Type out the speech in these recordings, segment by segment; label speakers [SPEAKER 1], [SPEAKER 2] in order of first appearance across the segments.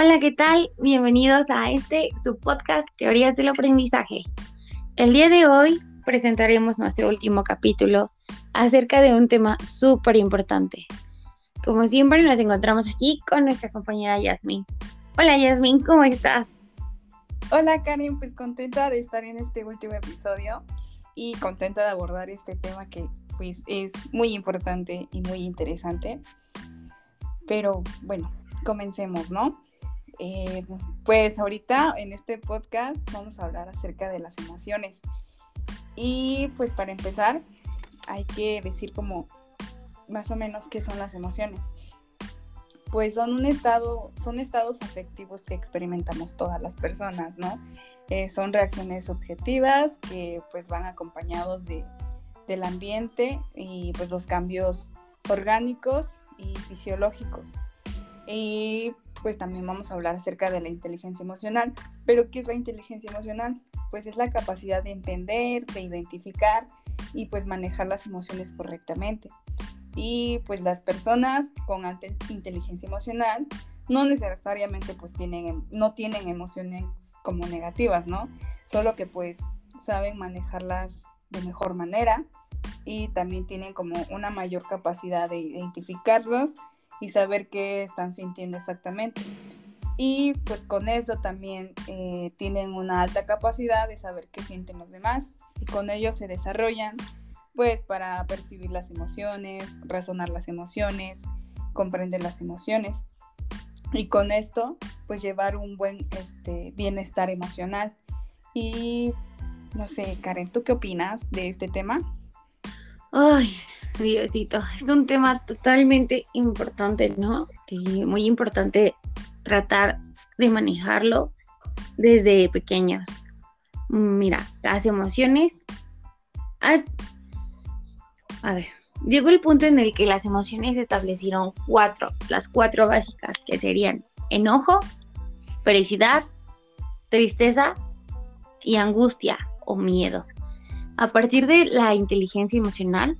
[SPEAKER 1] Hola, ¿qué tal? Bienvenidos a este su podcast Teorías del Aprendizaje. El día de hoy presentaremos nuestro último capítulo acerca de un tema súper importante. Como siempre nos encontramos aquí con nuestra compañera Yasmin. Hola Yasmin, ¿cómo estás?
[SPEAKER 2] Hola Karen, pues contenta de estar en este último episodio y contenta de abordar este tema que pues es muy importante y muy interesante. Pero bueno, comencemos, ¿no? Eh, pues ahorita en este podcast vamos a hablar acerca de las emociones. Y pues para empezar, hay que decir como más o menos qué son las emociones. Pues son un estado, son estados afectivos que experimentamos todas las personas, ¿no? Eh, son reacciones subjetivas que pues van acompañados de, del ambiente y pues los cambios orgánicos y fisiológicos. Y pues también vamos a hablar acerca de la inteligencia emocional. Pero ¿qué es la inteligencia emocional? Pues es la capacidad de entender, de identificar y pues manejar las emociones correctamente. Y pues las personas con alta inteligencia emocional no necesariamente pues tienen, no tienen emociones como negativas, ¿no? Solo que pues saben manejarlas de mejor manera y también tienen como una mayor capacidad de identificarlos y saber qué están sintiendo exactamente. Y pues con eso también eh, tienen una alta capacidad de saber qué sienten los demás y con ello se desarrollan pues para percibir las emociones, razonar las emociones, comprender las emociones y con esto pues llevar un buen este, bienestar emocional. Y no sé, Karen, ¿tú qué opinas de este tema?
[SPEAKER 1] Ay, Es un tema totalmente importante, ¿no? Y muy importante tratar de manejarlo desde pequeños. Mira, las emociones... A, a ver, llegó el punto en el que las emociones establecieron cuatro, las cuatro básicas, que serían enojo, felicidad, tristeza y angustia o miedo. A partir de la inteligencia emocional,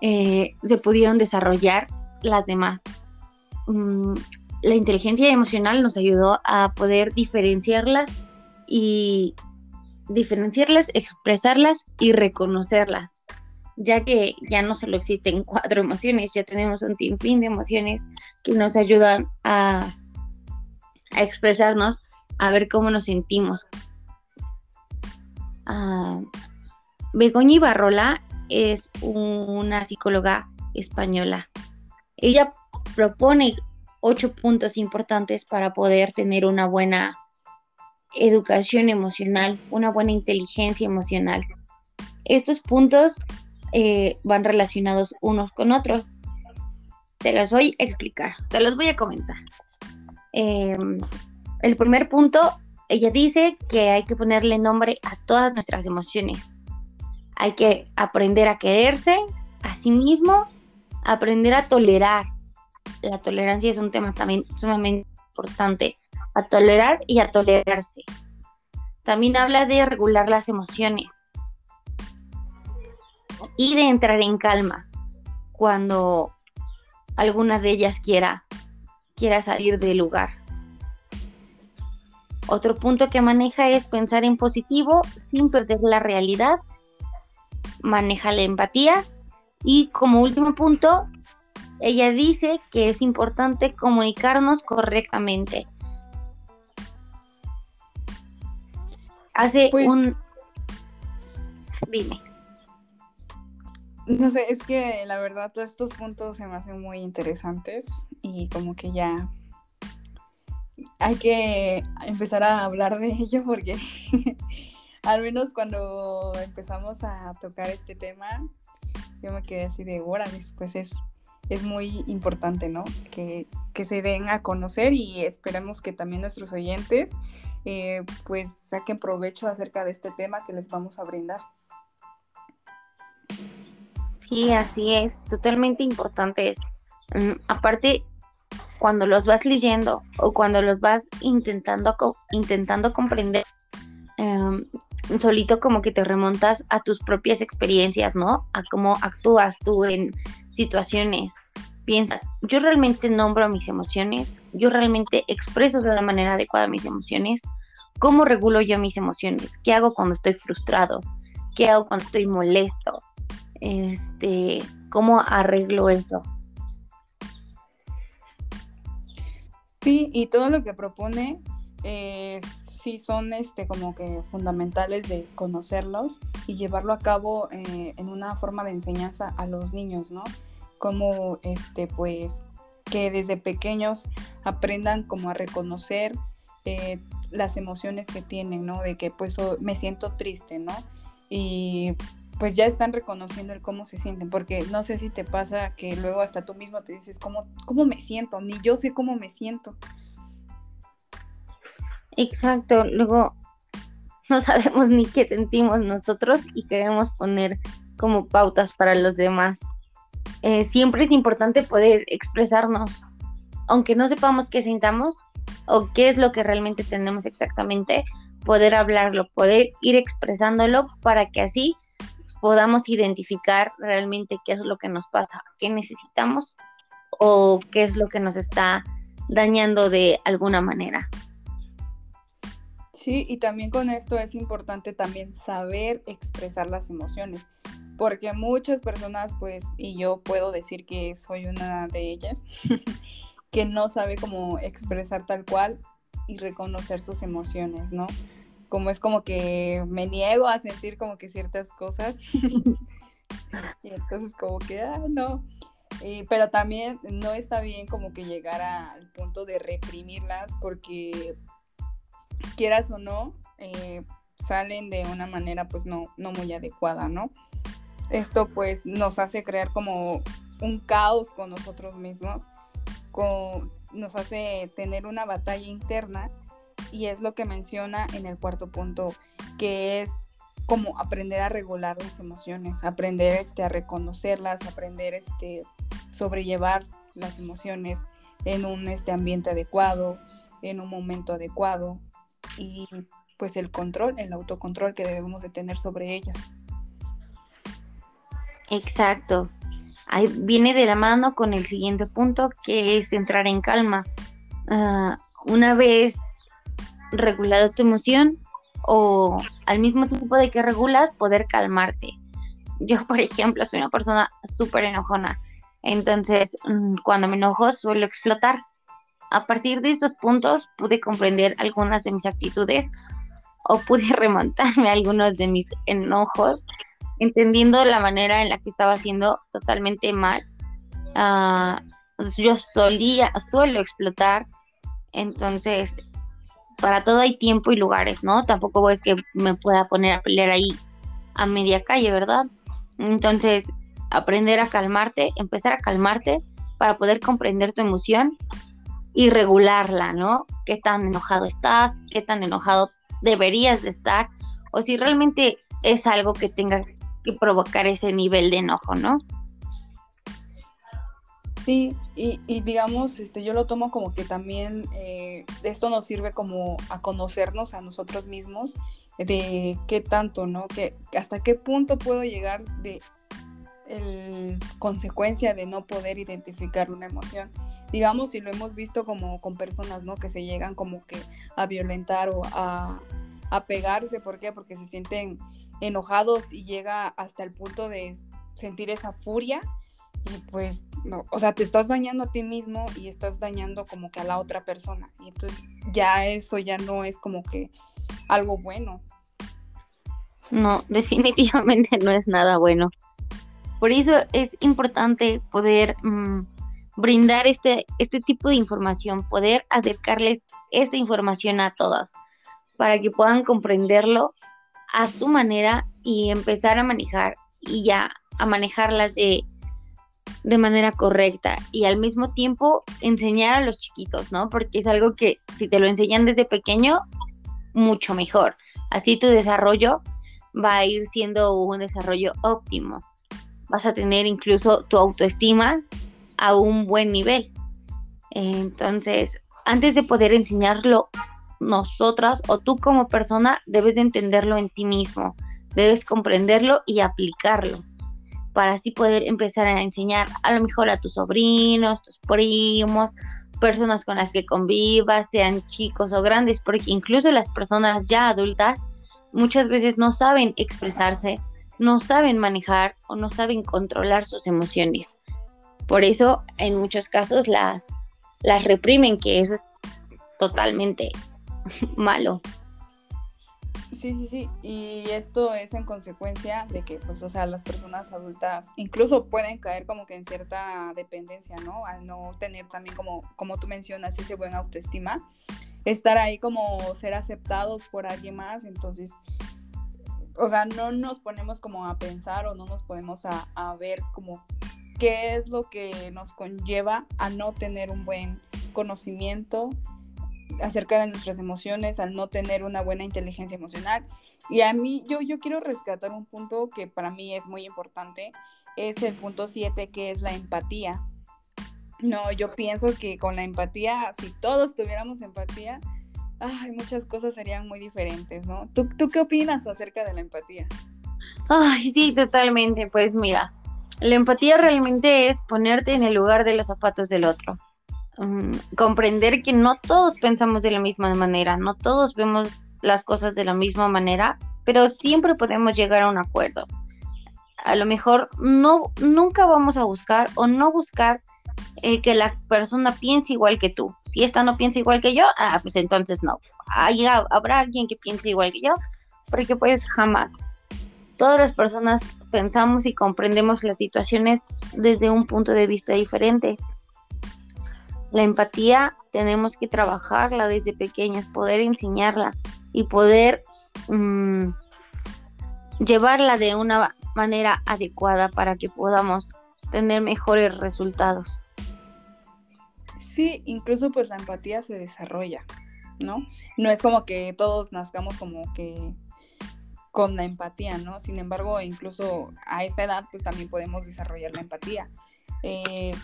[SPEAKER 1] eh, se pudieron desarrollar las demás. Mm, la inteligencia emocional nos ayudó a poder diferenciarlas y diferenciarlas, expresarlas y reconocerlas, ya que ya no solo existen cuatro emociones, ya tenemos un sinfín de emociones que nos ayudan a, a expresarnos, a ver cómo nos sentimos. Uh, Begoña Barrola es una psicóloga española. Ella propone ocho puntos importantes para poder tener una buena educación emocional, una buena inteligencia emocional. Estos puntos eh, van relacionados unos con otros. Te los voy a explicar, te los voy a comentar. Em, el primer punto, ella dice que hay que ponerle nombre a todas nuestras emociones hay que aprender a quererse a sí mismo, aprender a tolerar. La tolerancia es un tema también sumamente importante, a tolerar y a tolerarse. También habla de regular las emociones y de entrar en calma cuando alguna de ellas quiera, quiera salir del lugar. Otro punto que maneja es pensar en positivo sin perder la realidad maneja la empatía y como último punto, ella dice que es importante comunicarnos correctamente. Hace pues un... Dime.
[SPEAKER 2] No sé, es que la verdad todos estos puntos se me hacen muy interesantes y como que ya hay que empezar a hablar de ello porque al menos cuando empezamos a tocar este tema, yo me quedé así de, órale, pues es, es muy importante, ¿no? Que, se den a conocer y esperemos que también nuestros oyentes eh, pues saquen provecho acerca de este tema que les vamos a brindar.
[SPEAKER 1] Sí, así es, totalmente importante es. Mm, aparte, cuando los vas leyendo o cuando los vas intentando, intentando comprender, em, solito como que te remontas a tus propias experiencias, ¿no? A cómo actúas tú en situaciones. piensas, yo realmente nombro mis emociones, yo realmente expreso de la manera adecuada mis emociones, ¿cómo regulo yo mis emociones? ¿Qué hago cuando estoy frustrado? ¿Qué hago cuando estoy molesto? Este, ¿cómo arreglo eso?
[SPEAKER 2] Sí, y todo lo que propone eh, sí son este como que fundamentales de conocerlos y llevarlo a cabo eh, en una forma de enseñanza a los niños, ¿no? Como este pues que desde pequeños aprendan como a reconocer eh, las emociones que tienen, ¿no? De que pues me siento triste, ¿no? Y pues ya están reconociendo el cómo se sienten, porque no sé si te pasa que luego hasta tú mismo te dices, ¿cómo, cómo me siento? Ni yo sé cómo me siento.
[SPEAKER 1] Exacto, luego no sabemos ni qué sentimos nosotros y queremos poner como pautas para los demás. Eh, siempre es importante poder expresarnos, aunque no sepamos qué sintamos o qué es lo que realmente tenemos exactamente, poder hablarlo, poder ir expresándolo para que así podamos identificar realmente qué es lo que nos pasa, qué necesitamos o qué es lo que nos está dañando de alguna manera.
[SPEAKER 2] Sí, y también con esto es importante también saber expresar las emociones, porque muchas personas, pues, y yo puedo decir que soy una de ellas, que no sabe cómo expresar tal cual y reconocer sus emociones, ¿no? Como es como que me niego a sentir como que ciertas cosas. y entonces como que, ah, no. pero también no está bien como que llegar al punto de reprimirlas porque quieras o no, eh, salen de una manera pues no, no muy adecuada, ¿no? Esto pues nos hace crear como un caos con nosotros mismos, con, nos hace tener una batalla interna y es lo que menciona en el cuarto punto, que es como aprender a regular las emociones, aprender este, a reconocerlas, aprender este, sobrellevar las emociones en un este, ambiente adecuado, en un momento adecuado, y pues el control, el autocontrol que debemos de tener sobre ellas.
[SPEAKER 1] Exacto. Ahí viene de la mano con el siguiente punto que es entrar en calma. Ah, una vez regulado tu emoción o al mismo tiempo de que regulas, poder calmarte. Yo, por ejemplo, soy una persona súper enojona. Entonces, mm, cuando me enojo, suelo explotar. A partir de estos puntos pude comprender algunas de mis actitudes o pude remontarme a algunos de mis enojos, entendiendo la manera en la que estaba haciendo totalmente mal. Ah, yo solía, suelo explotar, entonces para todo hay tiempo y lugares, ¿no? Tampoco es que me pueda poner a pelear ahí a media calle, ¿verdad? Entonces, aprender a calmarte, empezar a calmarte para poder comprender tu emoción y regularla, ¿no? ¿Qué tan enojado estás? ¿Qué tan enojado deberías de estar? O si realmente es algo que tenga que provocar ese nivel de enojo, ¿no?
[SPEAKER 2] Sí, y, digamos, este, yo lo tomo como que también eh, esto nos sirve como a conocernos a nosotros mismos de qué tanto, ¿no? Que hasta qué punto puedo llegar de el, consecuencia de no poder identificar una emoción digamos, si lo hemos visto como con personas, ¿no? Que se llegan como que a violentar o a, pegarse, ¿por qué? Porque se sienten enojados y llega hasta el punto de sentir esa furia y pues no, o sea, te estás dañando a ti mismo y estás dañando como que a la otra persona y entonces ya eso ya no es como que algo bueno.
[SPEAKER 1] No, definitivamente no es nada bueno. Por eso es importante poder mm, brindar este, este tipo de información, poder acercarles esta información a todas para que puedan comprenderlo a su manera y empezar a manejar y ya a manejarlas de, de manera correcta y al mismo tiempo enseñar a los chiquitos, ¿no? Porque es algo que si te lo enseñan desde pequeño, mucho mejor. Así tu desarrollo va a ir siendo un desarrollo óptimo. Vas a tener incluso tu autoestima a un buen nivel. Entonces, antes de poder enseñarlo nosotras o tú como persona, debes de entenderlo en ti mismo, debes comprenderlo y aplicarlo para así poder empezar a enseñar a lo mejor a tus sobrinos, tus primos, personas con las que convivas, sean chicos o grandes, porque incluso las personas ya adultas muchas veces no saben expresarse, no saben manejar o no saben controlar sus emociones. Por eso en muchos casos las, las reprimen, que eso es totalmente malo.
[SPEAKER 2] Sí, sí, sí. Y esto es en consecuencia de que, pues, o sea, las personas adultas incluso pueden caer como que en cierta dependencia, ¿no? Al no tener también como, como tú mencionas, ese buen autoestima, estar ahí como ser aceptados por alguien más, entonces, o sea, no nos ponemos como a pensar o no nos ponemos a, a ver como qué es lo que nos conlleva a no tener un buen conocimiento acerca de nuestras emociones, al no tener una buena inteligencia emocional. Y a mí, yo, yo quiero rescatar un punto que para mí es muy importante, es el punto 7, que es la empatía. No, yo pienso que con la empatía, si todos tuviéramos empatía, ay, muchas cosas serían muy diferentes, ¿no? ¿Tú, ¿Tú qué opinas acerca de la empatía?
[SPEAKER 1] Ay, sí, totalmente. Pues mira, la empatía realmente es ponerte en el lugar de los zapatos del otro. Mm, comprender que no todos pensamos de la misma manera, no todos vemos las cosas de la misma manera, pero siempre podemos llegar a un acuerdo. A lo mejor no, nunca vamos a buscar o no buscar eh, que la persona piense igual que tú. Si esta no piensa igual que yo, ah, pues entonces no. Ahí habrá alguien que piense igual que yo, porque pues jamás. Todas las personas pensamos y comprendemos las situaciones desde un punto de vista diferente. La empatía tenemos que trabajarla desde pequeñas, poder enseñarla y poder mm, llevarla de una manera adecuada para que podamos tener mejores resultados.
[SPEAKER 2] Sí, incluso pues la empatía se desarrolla, ¿no? No es como que todos nazcamos como que con la empatía, ¿no? Sin embargo, incluso a esta edad pues también podemos desarrollar la empatía. Eh,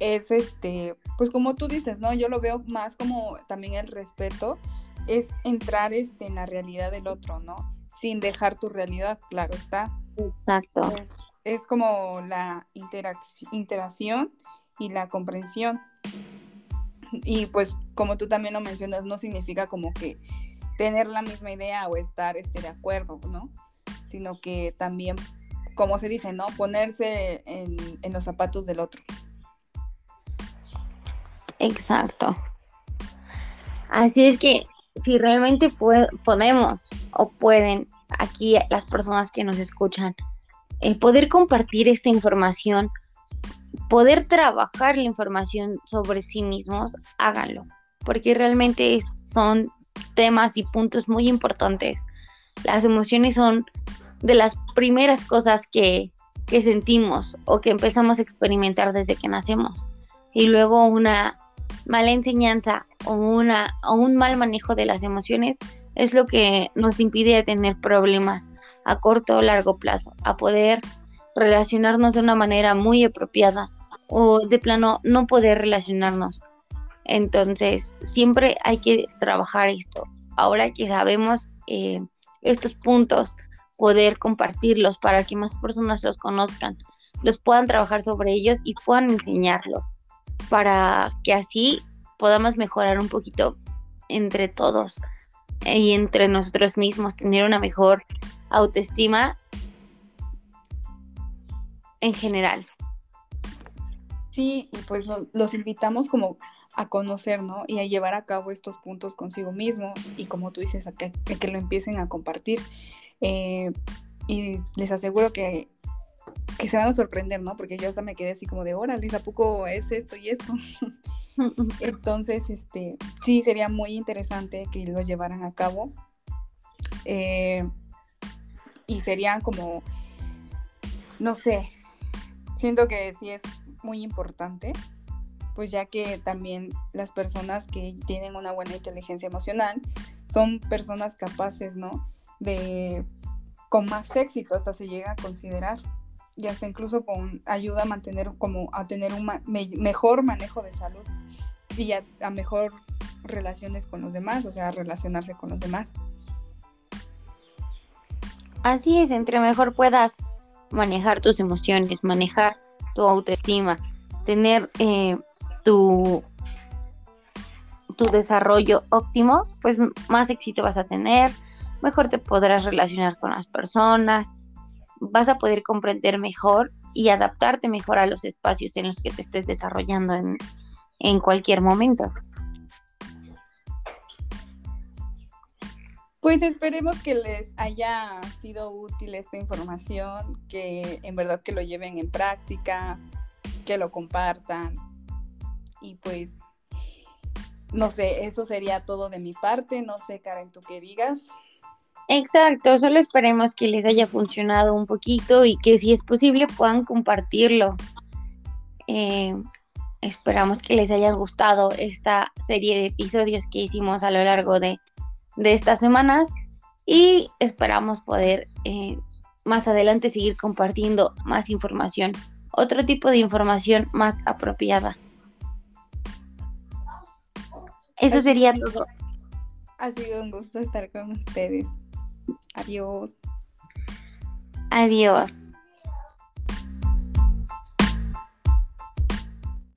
[SPEAKER 2] es este, pues como tú dices, ¿no? Yo lo veo más como también el respeto, es entrar este, en la realidad del otro, ¿no? Sin dejar tu realidad, claro está.
[SPEAKER 1] Exacto.
[SPEAKER 2] Es, como la interacción y la comprensión. Y pues como tú también lo mencionas, no significa como que tener la misma idea o estar este, de acuerdo, ¿no? Sino que también, como se dice, ¿no? Ponerse en, en los zapatos del otro.
[SPEAKER 1] Exacto. Así es que si realmente podemos o pueden aquí las personas que nos escuchan eh, poder compartir esta información, poder trabajar la información sobre sí mismos, háganlo, porque realmente son temas y puntos muy importantes. Las emociones son de las primeras cosas que, que sentimos o que empezamos a experimentar desde que nacemos. Y luego una mala enseñanza o, una, o un mal manejo de las emociones es lo que nos impide tener problemas a corto o largo plazo, a poder relacionarnos de una manera muy apropiada o de plano no poder relacionarnos. Entonces, siempre hay que trabajar esto. Ahora que sabemos eh, estos puntos, poder compartirlos para que más personas los conozcan, los puedan trabajar sobre ellos y puedan enseñarlo para que así podamos mejorar un poquito entre todos y entre nosotros mismos, tener una mejor autoestima en general.
[SPEAKER 2] Sí, y pues los invitamos como a conocer, ¿no? Y a llevar a cabo estos puntos consigo mismos y como tú dices, a que, que lo empiecen a compartir. Eh, y les aseguro que que se van a sorprender, ¿no? Porque yo hasta me quedé así como de, órale, ¿a poco es esto y esto? Entonces, este, sí, sería muy interesante que lo llevaran a cabo. Eh, y serían como, no sé, siento que sí es muy importante, pues ya que también las personas que tienen una buena inteligencia emocional son personas capaces, ¿no? De, con más éxito hasta se llega a considerar y hasta incluso con ayuda a mantener como a tener un mejor manejo de salud y a, mejor relaciones con los demás, o sea, relacionarse con los demás.
[SPEAKER 1] Así es, entre mejor puedas manejar tus emociones, manejar tu autoestima, tener eh, tu, tu desarrollo óptimo, pues más éxito vas a tener, mejor te podrás relacionar con las personas, vas a poder comprender mejor y adaptarte mejor a los espacios en los que te estés desarrollando en, en cualquier momento.
[SPEAKER 2] Pues esperemos que les haya sido útil esta información, que en verdad que lo lleven en práctica, que lo compartan. Y pues, no sé, eso sería todo de mi parte. No sé, Karen, tú qué digas.
[SPEAKER 1] Exacto, solo esperemos que les haya funcionado un poquito y que si es posible puedan compartirlo. Eh, esperamos que les haya gustado esta serie de episodios que hicimos a lo largo de de estas semanas y esperamos poder eh, más adelante seguir compartiendo más información, otro tipo de información más apropiada. Eso sería todo.
[SPEAKER 2] Ha sido un gusto estar con ustedes. Adiós.
[SPEAKER 1] Adiós.